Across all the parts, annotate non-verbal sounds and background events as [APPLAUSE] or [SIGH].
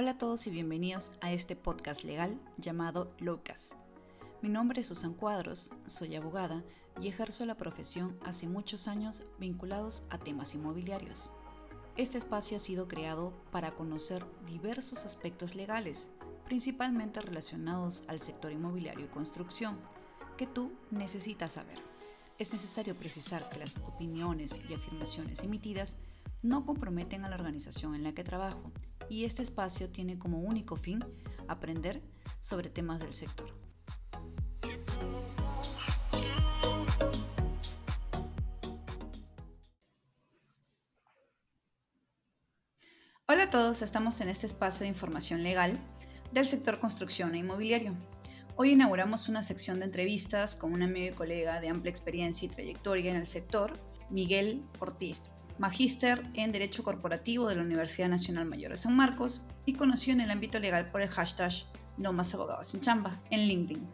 Hola a todos y bienvenidos a este podcast legal llamado Locas. Mi nombre es Susan Cuadros, soy abogada y ejerzo la profesión hace muchos años vinculados a temas inmobiliarios. Este espacio ha sido creado para conocer diversos aspectos legales, principalmente relacionados al sector inmobiliario y construcción, que tú necesitas saber. Es necesario precisar que las opiniones y afirmaciones emitidas no comprometen a la organización en la que trabajo y este espacio tiene como único fin aprender sobre temas del sector. Hola a todos, estamos en este espacio de información legal del sector construcción e inmobiliario. Hoy inauguramos una sección de entrevistas con un amigo y colega de amplia experiencia y trayectoria en el sector, Miguel Ortiz, magíster en Derecho Corporativo de la Universidad Nacional Mayor de San Marcos y conocido en el ámbito legal por el hashtag No más abogados en chamba en LinkedIn.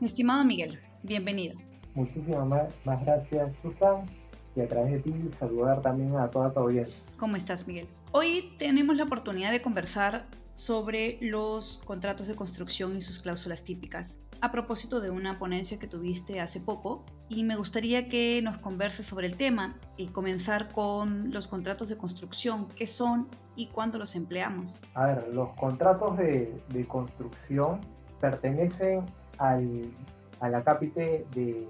Mi estimado Miguel, bienvenido. Muchísimas más, gracias, Susan, y a través de ti saludar también a toda tu audiencia. ¿Cómo estás, Miguel? Hoy tenemos la oportunidad de conversar sobre los contratos de construcción y sus cláusulas típicas a propósito de una ponencia que tuviste hace poco y me gustaría que nos converses sobre el tema y comenzar con los contratos de construcción, qué son y cuándo los empleamos. A ver, los contratos de, construcción pertenecen al, a la cápite de,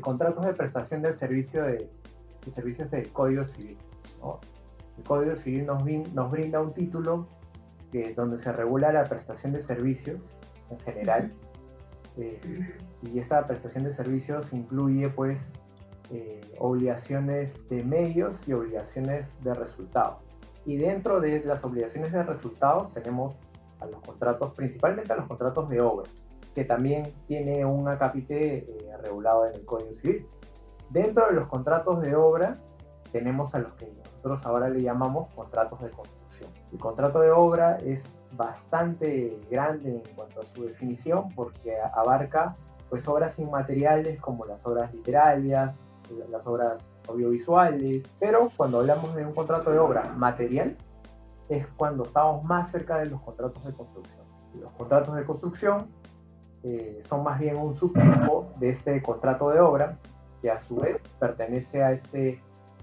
contratos de prestación del servicio de, servicios del Código Civil. El Código Civil nos, nos brinda un título que, donde se regula la prestación de servicios en general. Eh, y esta prestación de servicios incluye pues eh, obligaciones de medios y obligaciones de resultados. Y dentro de las obligaciones de resultados tenemos a los contratos, principalmente a los contratos de obra, que también tiene un acápite eh, regulado en el Código Civil. Dentro de los contratos de obra tenemos a los que nosotros ahora le llamamos contratos de construcción. El contrato de obra es bastante grande en cuanto a su definición porque abarca pues obras inmateriales como las obras literarias, las obras audiovisuales, pero cuando hablamos de un contrato de obra material es cuando estamos más cerca de los contratos de construcción. Los contratos de construcción eh, son más bien un subtipo de este contrato de obra que a su vez pertenece a este,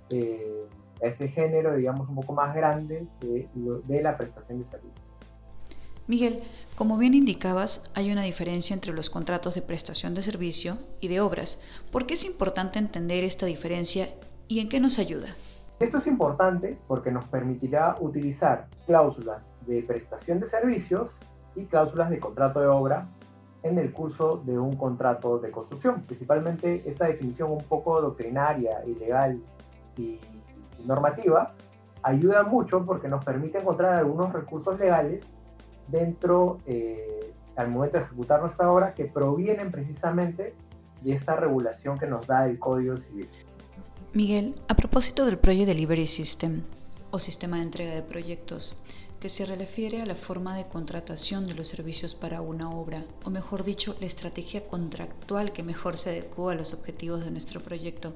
eh, a este género, digamos, un poco más grande de, de la prestación de servicios. Miguel, como bien indicabas, hay una diferencia entre los contratos de prestación de servicio y de obras. ¿Por qué es importante entender esta diferencia y en qué nos ayuda? Esto es importante porque nos permitirá utilizar cláusulas de prestación de servicios y cláusulas de contrato de obra en el curso de un contrato de construcción. Principalmente esta definición un poco doctrinaria, ilegal y normativa ayuda mucho porque nos permite encontrar algunos recursos legales dentro, eh, al momento de ejecutar nuestra obra, que provienen precisamente de esta regulación que nos da el Código Civil. Miguel, a propósito del Project Delivery System o sistema de entrega de proyectos, que se refiere a la forma de contratación de los servicios para una obra, o mejor dicho, la estrategia contractual que mejor se adecua a los objetivos de nuestro proyecto.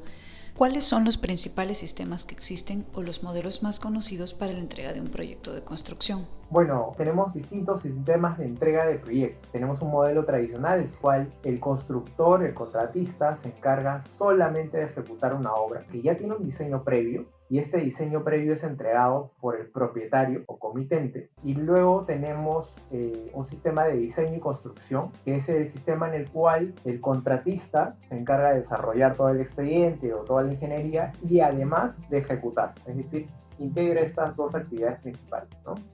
¿Cuáles son los principales sistemas que existen o los modelos más conocidos para la entrega de un proyecto de construcción? Bueno, tenemos distintos sistemas de entrega de proyectos. Tenemos un modelo tradicional, el cual el constructor, el contratista, se encarga solamente de ejecutar una obra que ya tiene un diseño previo y este diseño previo es entregado por el propietario o comitente. Y luego tenemos eh, un sistema de diseño y construcción, que es el sistema en el cual el contratista se encarga de desarrollar todo el expediente o toda la ingeniería y además de ejecutar. Es decir, integra estas dos actividades principales.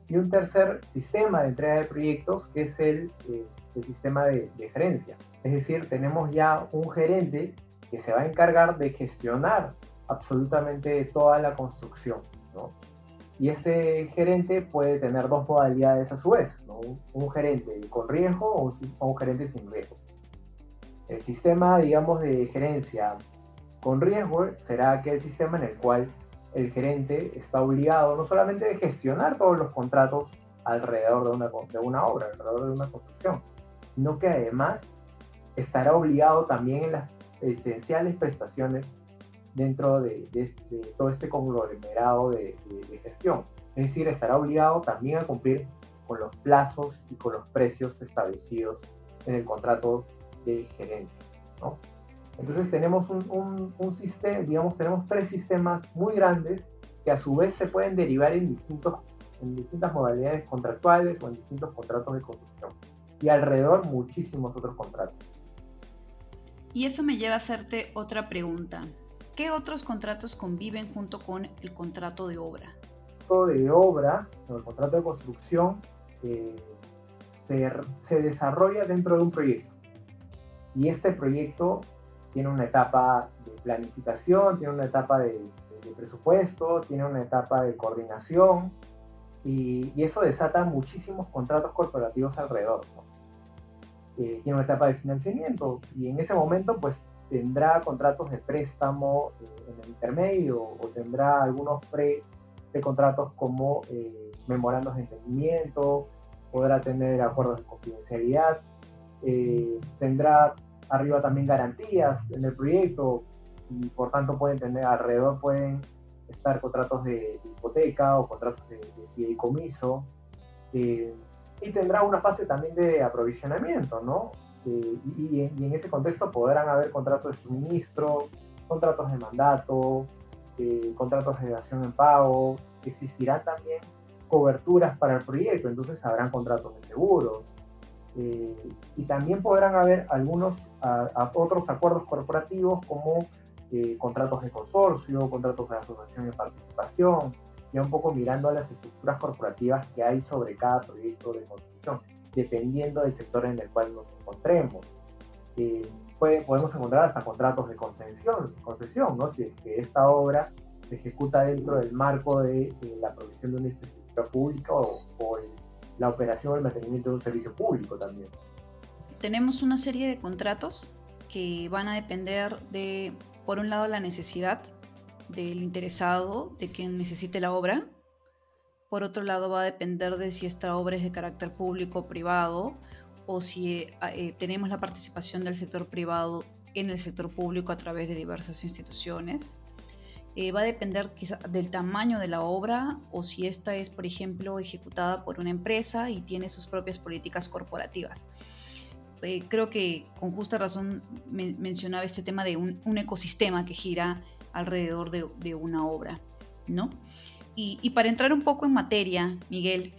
Y un tercer sistema de entrega de proyectos que es el, eh, el sistema de, de gerencia. Es decir, tenemos ya un gerente que se va a encargar de gestionar absolutamente toda la construcción. ¿no? Y este gerente puede tener dos modalidades a su vez, ¿no? un, gerente con riesgo o un, gerente sin riesgo. El sistema, digamos, de gerencia con riesgo será aquel sistema en el cual el gerente está obligado no solamente de gestionar todos los contratos alrededor de una, de una obra, alrededor de una construcción, sino que además estará obligado también en las esenciales prestaciones dentro de, todo este conglomerado de, gestión. Es decir, estará obligado también a cumplir con los plazos y con los precios establecidos en el contrato de gerencia. ¿no? Entonces tenemos un, un, sistema, digamos, tenemos tres sistemas muy grandes que a su vez se pueden derivar en, distintos, en distintas modalidades contractuales o en distintos contratos de construcción. Y alrededor muchísimos otros contratos. Y eso me lleva a hacerte otra pregunta. ¿Qué otros contratos conviven junto con el contrato de obra? El de obra, el contrato de construcción, eh, se, se desarrolla dentro de un proyecto. Y este proyecto tiene una etapa de planificación, tiene una etapa de, presupuesto, tiene una etapa de coordinación y, eso desata muchísimos contratos corporativos alrededor. Eh, tiene una etapa de financiamiento y en ese momento pues tendrá contratos de préstamo eh, en el intermedio o tendrá algunos pre, contratos como eh, memorandos de entendimiento, podrá tener acuerdos de confidencialidad, tendrá arriba también garantías en el proyecto y por tanto pueden tener alrededor pueden estar contratos de, hipoteca o contratos de, de fideicomiso eh, y tendrá una fase también de aprovisionamiento, ¿no? Eh, y, en ese contexto podrán haber contratos de suministro, contratos de mandato, eh, contratos de dación en pago, existirán también coberturas para el proyecto, entonces habrán contratos de seguros, y también podrán haber algunos a, otros acuerdos corporativos como eh, contratos de consorcio, contratos de asociación de participación, ya un poco mirando a las estructuras corporativas que hay sobre cada proyecto de construcción, dependiendo del sector en el cual nos encontremos. Eh, podemos encontrar hasta contratos de concesión, concesión ¿no? si es que esta obra se ejecuta dentro del marco de, la provisión de una infraestructura pública o, o la operación o el mantenimiento de un servicio público también tenemos una serie de contratos que van a depender de, por un lado, la necesidad del interesado, de quien necesite la obra. Por otro lado, va a depender de si esta obra es de carácter público o privado, o si eh, tenemos la participación del sector privado en el sector público a través de diversas instituciones. Eh, va a depender quizá del tamaño de la obra o si esta es, por ejemplo, ejecutada por una empresa y tiene sus propias políticas corporativas. Eh, creo que con justa razón mencionaba este tema de un, ecosistema que gira alrededor de, una obra, ¿no? Y, para entrar un poco en materia, Miguel,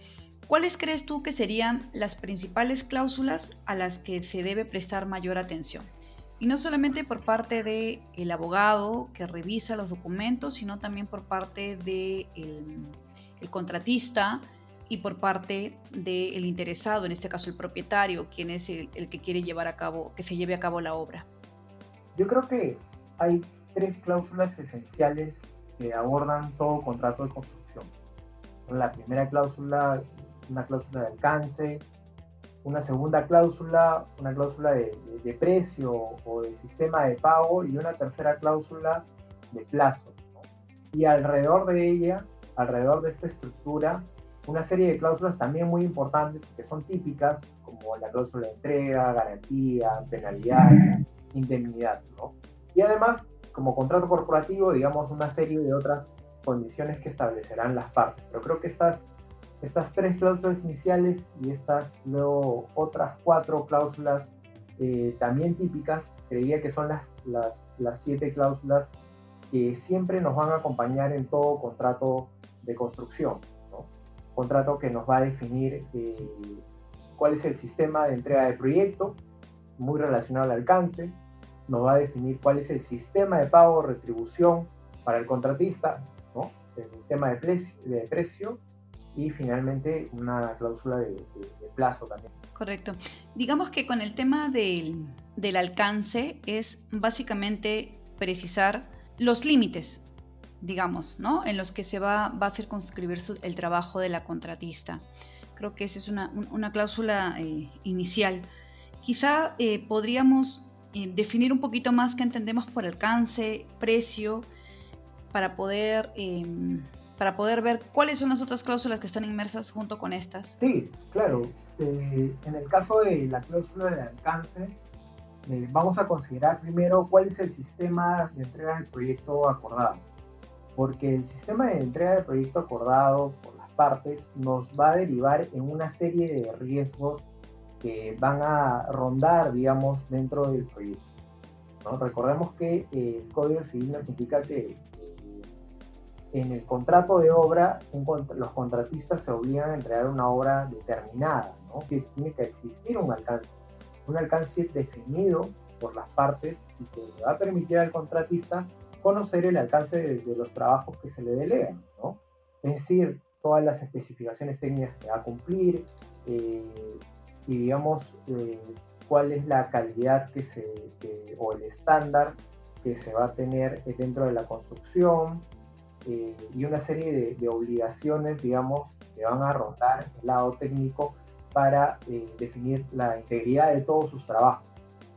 ¿cuáles crees tú que serían las principales cláusulas a las que se debe prestar mayor atención? Y no solamente por parte del el abogado que revisa los documentos, sino también por parte del el contratista, y por parte del interesado, en este caso el propietario, quien es el, que quiere llevar a cabo, que se lleve a cabo la obra. Yo creo que hay tres cláusulas esenciales que abordan todo contrato de construcción. La primera cláusula, una cláusula de alcance, una segunda cláusula, una cláusula de, precio o de sistema de pago y una tercera cláusula de plazo. Y alrededor de ella, alrededor de esta estructura, una serie de cláusulas también muy importantes que son típicas, como la cláusula de entrega, garantía, penalidad, indemnidad. ¿no? Y además, como contrato corporativo, digamos, una serie de otras condiciones que establecerán las partes. Pero creo que estas, estas tres cláusulas iniciales y estas luego otras cuatro cláusulas eh, también típicas, creía que son las, las, las siete cláusulas que siempre nos van a acompañar en todo contrato de construcción contrato que nos va a definir eh, cuál es el sistema de entrega de proyecto, muy relacionado al alcance, nos va a definir cuál es el sistema de pago o retribución para el contratista, ¿no? el tema de precio, de precio y finalmente una cláusula de, plazo también. Correcto. Digamos que con el tema del, del alcance es básicamente precisar los límites digamos, ¿no? En los que se va, va a hacer conscribir el trabajo de la contratista. Creo que esa es una, cláusula eh, inicial. Quizá eh, podríamos eh, definir un poquito más qué entendemos por alcance, precio, para poder, em, para poder ver cuáles son las otras cláusulas que están inmersas junto con estas. Sí, claro. en el caso de la cláusula de alcance, vamos a considerar primero cuál es el sistema de entrega del proyecto acordado porque el sistema de entrega de proyecto acordado por las partes nos va a derivar en una serie de riesgos que van a rondar, digamos, dentro del proyecto. Recordemos que eh, el Código Civil nos indica que eh, en el contrato de obra los contratistas se obligan a entregar una obra determinada, ¿no? que tiene que existir un alcance, un alcance definido por las partes y que le va a permitir al contratista conocer el alcance de, los trabajos que se le delegan. ¿no? Es decir, todas las especificaciones técnicas que va a cumplir eh, y digamos cuál es la calidad que se, o el estándar que se va a tener dentro de la construcción eh, y una serie de, obligaciones, digamos, que van a rondar el lado técnico para eh, definir la integridad de todos sus trabajos,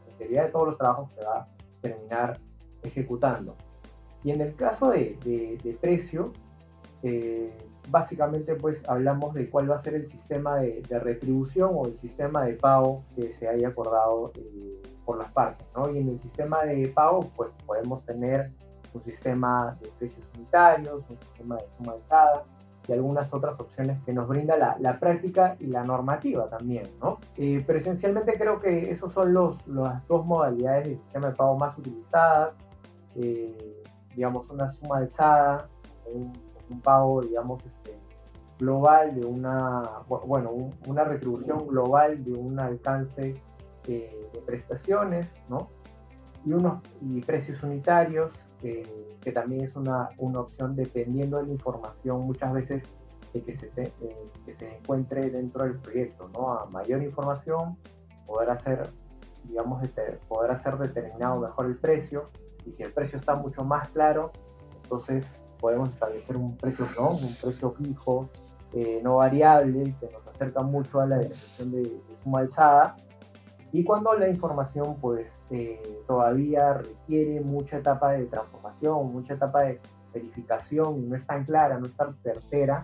la integridad de todos los trabajos que va a terminar ejecutando. Y en el caso de, de precio, eh, básicamente pues hablamos de cuál va a ser el sistema de, retribución o el sistema de pago que se haya acordado eh, por las partes, ¿no? Y en el sistema de pago pues podemos tener un sistema de precios unitarios, un sistema de suma alzada y algunas otras opciones que nos brinda la, práctica y la normativa también, ¿no? Eh, pero esencialmente creo que esos son los, las dos modalidades de sistema de pago más utilizadas, eh, digamos una suma alzada, un un pago, digamos, global de una, bueno, una retribución global de un alcance eh, de prestaciones, ¿no? Y, unos, y precios unitarios, que también es una, una, opción dependiendo de la información muchas veces de que, se que se encuentre dentro del proyecto, ¿no? A mayor información, poder hacer, digamos, poder hacer determinado mejor el precio, y si el precio está mucho más claro, entonces podemos establecer un precio ¿no? un precio fijo, eh, no variable, que nos acerca mucho a la definición de, suma alzada. Y cuando la información pues eh, todavía requiere mucha etapa de transformación, mucha etapa de verificación y no es tan clara, no es tan certera,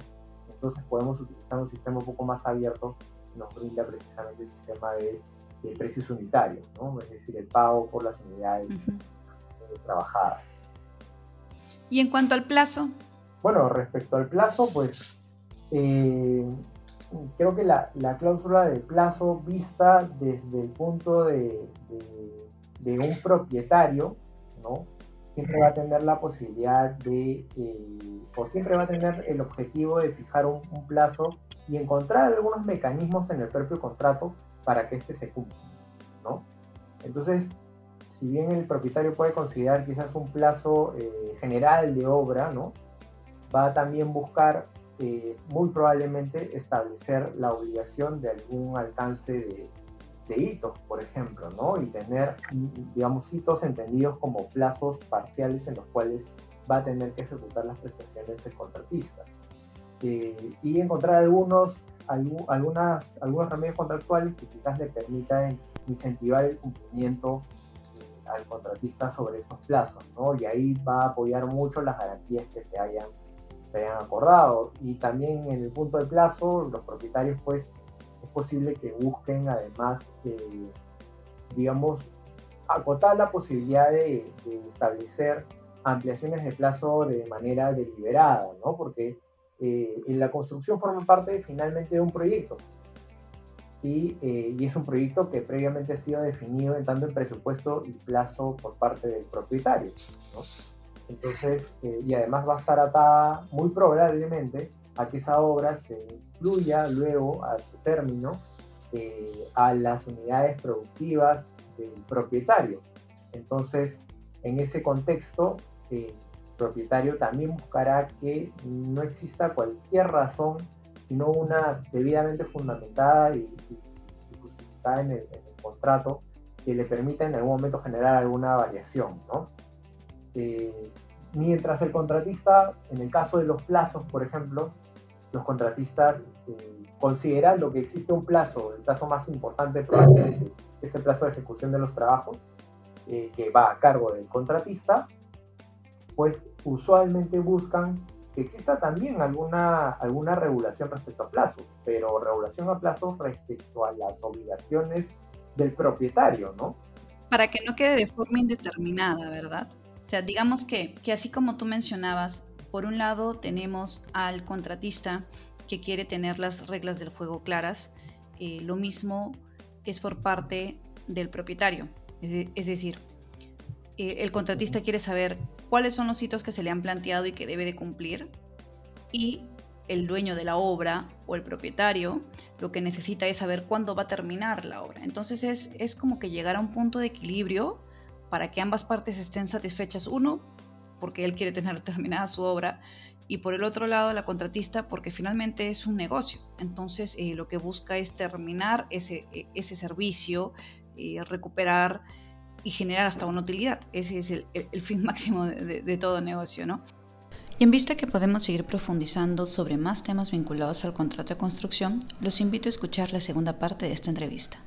entonces podemos utilizar un sistema un poco más abierto que nos brinda precisamente el sistema de, precios unitarios, ¿no? es decir, el pago por las unidades eh, trabajadas. Y en cuanto al plazo. Bueno, respecto al plazo, pues eh, creo que la, cláusula de plazo vista desde el punto de, un propietario, ¿no? Siempre va a tener la posibilidad de, eh, o siempre va a tener el objetivo de fijar un, plazo y encontrar algunos mecanismos en el propio contrato para que éste se cumpla, ¿no? Entonces, si bien el propietario puede considerar quizás un plazo eh, general de obra, ¿no? va a también buscar eh, muy probablemente establecer la obligación de algún alcance de, hitos, por ejemplo, ¿no? y tener, digamos, hitos entendidos como plazos parciales en los cuales va a tener que ejecutar las prestaciones del contratista. Eh, y encontrar algunos, algunas, algunos remedios contractuales que quizás le permitan incentivar el cumplimiento al contratista sobre estos plazos, ¿no? Y ahí va a apoyar mucho las garantías que se hayan, se hayan acordado. Y también en el punto de plazo, los propietarios, pues, es posible que busquen además, eh, digamos, acotar la posibilidad de, establecer ampliaciones de plazo de manera deliberada, ¿no? Porque eh, la construcción forma parte finalmente de un proyecto. Eh, y, es un proyecto que previamente ha sido definido en tanto en presupuesto y plazo por parte del propietario. Entonces, eh, y además va a estar atada muy probablemente a que esa obra se incluya luego a su término eh, a las unidades productivas del propietario. Entonces, en ese contexto, el propietario también buscará que no exista cualquier razón sino una debidamente fundamentada y, justificada en el, contrato que le permita en algún momento generar alguna variación. ¿no? Eh, mientras el contratista, en el caso de los plazos, por ejemplo, los contratistas eh, considerando que existe un plazo, el plazo más importante probablemente es el plazo de ejecución de los trabajos, eh, que va a cargo del contratista, pues usualmente buscan que exista también alguna, alguna regulación respecto a plazos, pero regulación a plazos respecto a las obligaciones del propietario, ¿no? Para que no quede de forma indeterminada, ¿verdad? O sea, digamos que, que así como tú mencionabas, por un lado tenemos al contratista que quiere tener las reglas del juego claras. Eh, lo mismo es por parte del propietario. Es, decir, eh, el contratista quiere saber cuáles son los hitos que se le han planteado y que debe de cumplir. Y el dueño de la obra o el propietario lo que necesita es saber cuándo va a terminar la obra. Entonces es, es como que llegar a un punto de equilibrio para que ambas partes estén satisfechas. Uno, porque él quiere tener [LAUGHS] terminada su obra, y por el otro lado la contratista porque finalmente es un negocio. Entonces eh, lo que busca es terminar ese, e, ese servicio, eh, recuperar y generar hasta una utilidad. Ese es el, el fin [LAUGHS] máximo de, de todo negocio, ¿no? Y en vista que podemos seguir profundizando sobre más temas vinculados al contrato de construcción, los invito a escuchar la segunda parte de esta entrevista.